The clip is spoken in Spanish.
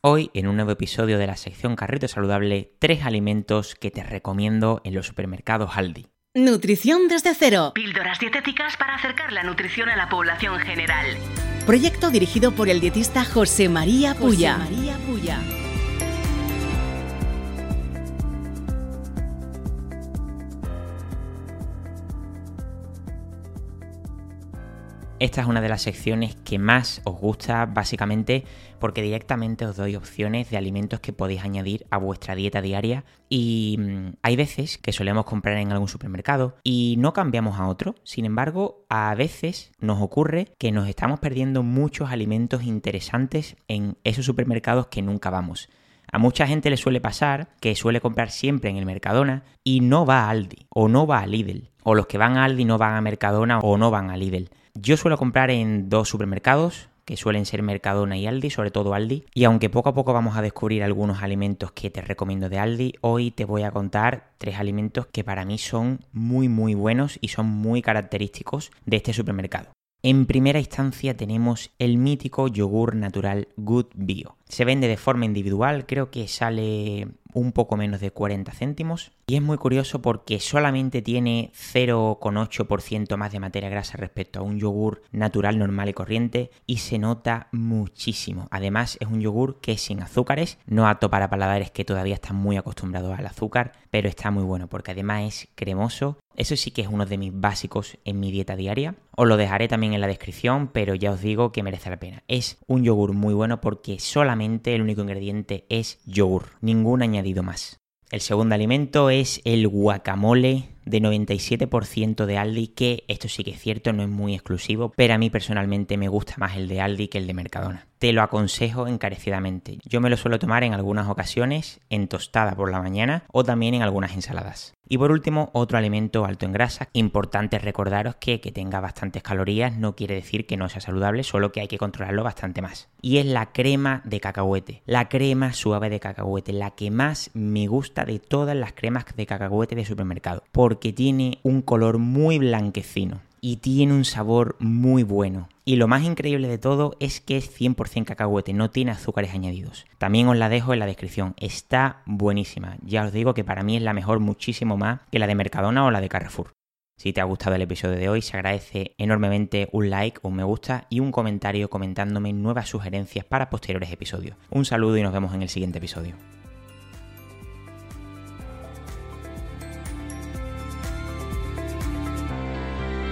Hoy, en un nuevo episodio de la sección Carrito Saludable, tres alimentos que te recomiendo en los supermercados Aldi. Nutrición desde cero. Píldoras dietéticas para acercar la nutrición a la población general. Proyecto dirigido por el dietista José María Puya. José María Puya. Esta es una de las secciones que más os gusta básicamente porque directamente os doy opciones de alimentos que podéis añadir a vuestra dieta diaria y mm, hay veces que solemos comprar en algún supermercado y no cambiamos a otro, sin embargo a veces nos ocurre que nos estamos perdiendo muchos alimentos interesantes en esos supermercados que nunca vamos. A mucha gente le suele pasar que suele comprar siempre en el Mercadona y no va a Aldi o no va a Lidl. O los que van a Aldi no van a Mercadona o no van a Lidl. Yo suelo comprar en dos supermercados, que suelen ser Mercadona y Aldi, sobre todo Aldi. Y aunque poco a poco vamos a descubrir algunos alimentos que te recomiendo de Aldi, hoy te voy a contar tres alimentos que para mí son muy muy buenos y son muy característicos de este supermercado. En primera instancia tenemos el mítico yogur natural Good Bio. Se vende de forma individual, creo que sale un poco menos de 40 céntimos. Y es muy curioso porque solamente tiene 0,8% más de materia grasa respecto a un yogur natural normal y corriente y se nota muchísimo. Además es un yogur que es sin azúcares, no apto para paladares que todavía están muy acostumbrados al azúcar, pero está muy bueno porque además es cremoso. Eso sí que es uno de mis básicos en mi dieta diaria. Os lo dejaré también en la descripción, pero ya os digo que merece la pena. Es un yogur muy bueno porque solamente el único ingrediente es yogur, ningún añadido más. El segundo alimento es el guacamole de 97% de Aldi, que esto sí que es cierto, no es muy exclusivo, pero a mí personalmente me gusta más el de Aldi que el de Mercadona. Te lo aconsejo encarecidamente. Yo me lo suelo tomar en algunas ocasiones en tostada por la mañana o también en algunas ensaladas. Y por último, otro alimento alto en grasa. Importante recordaros que que tenga bastantes calorías no quiere decir que no sea saludable, solo que hay que controlarlo bastante más. Y es la crema de cacahuete. La crema suave de cacahuete, la que más me gusta de todas las cremas de cacahuete de supermercado. Porque tiene un color muy blanquecino y tiene un sabor muy bueno. Y lo más increíble de todo es que es 100% cacahuete, no tiene azúcares añadidos. También os la dejo en la descripción, está buenísima. Ya os digo que para mí es la mejor muchísimo más que la de Mercadona o la de Carrefour. Si te ha gustado el episodio de hoy, se agradece enormemente un like, un me gusta y un comentario comentándome nuevas sugerencias para posteriores episodios. Un saludo y nos vemos en el siguiente episodio.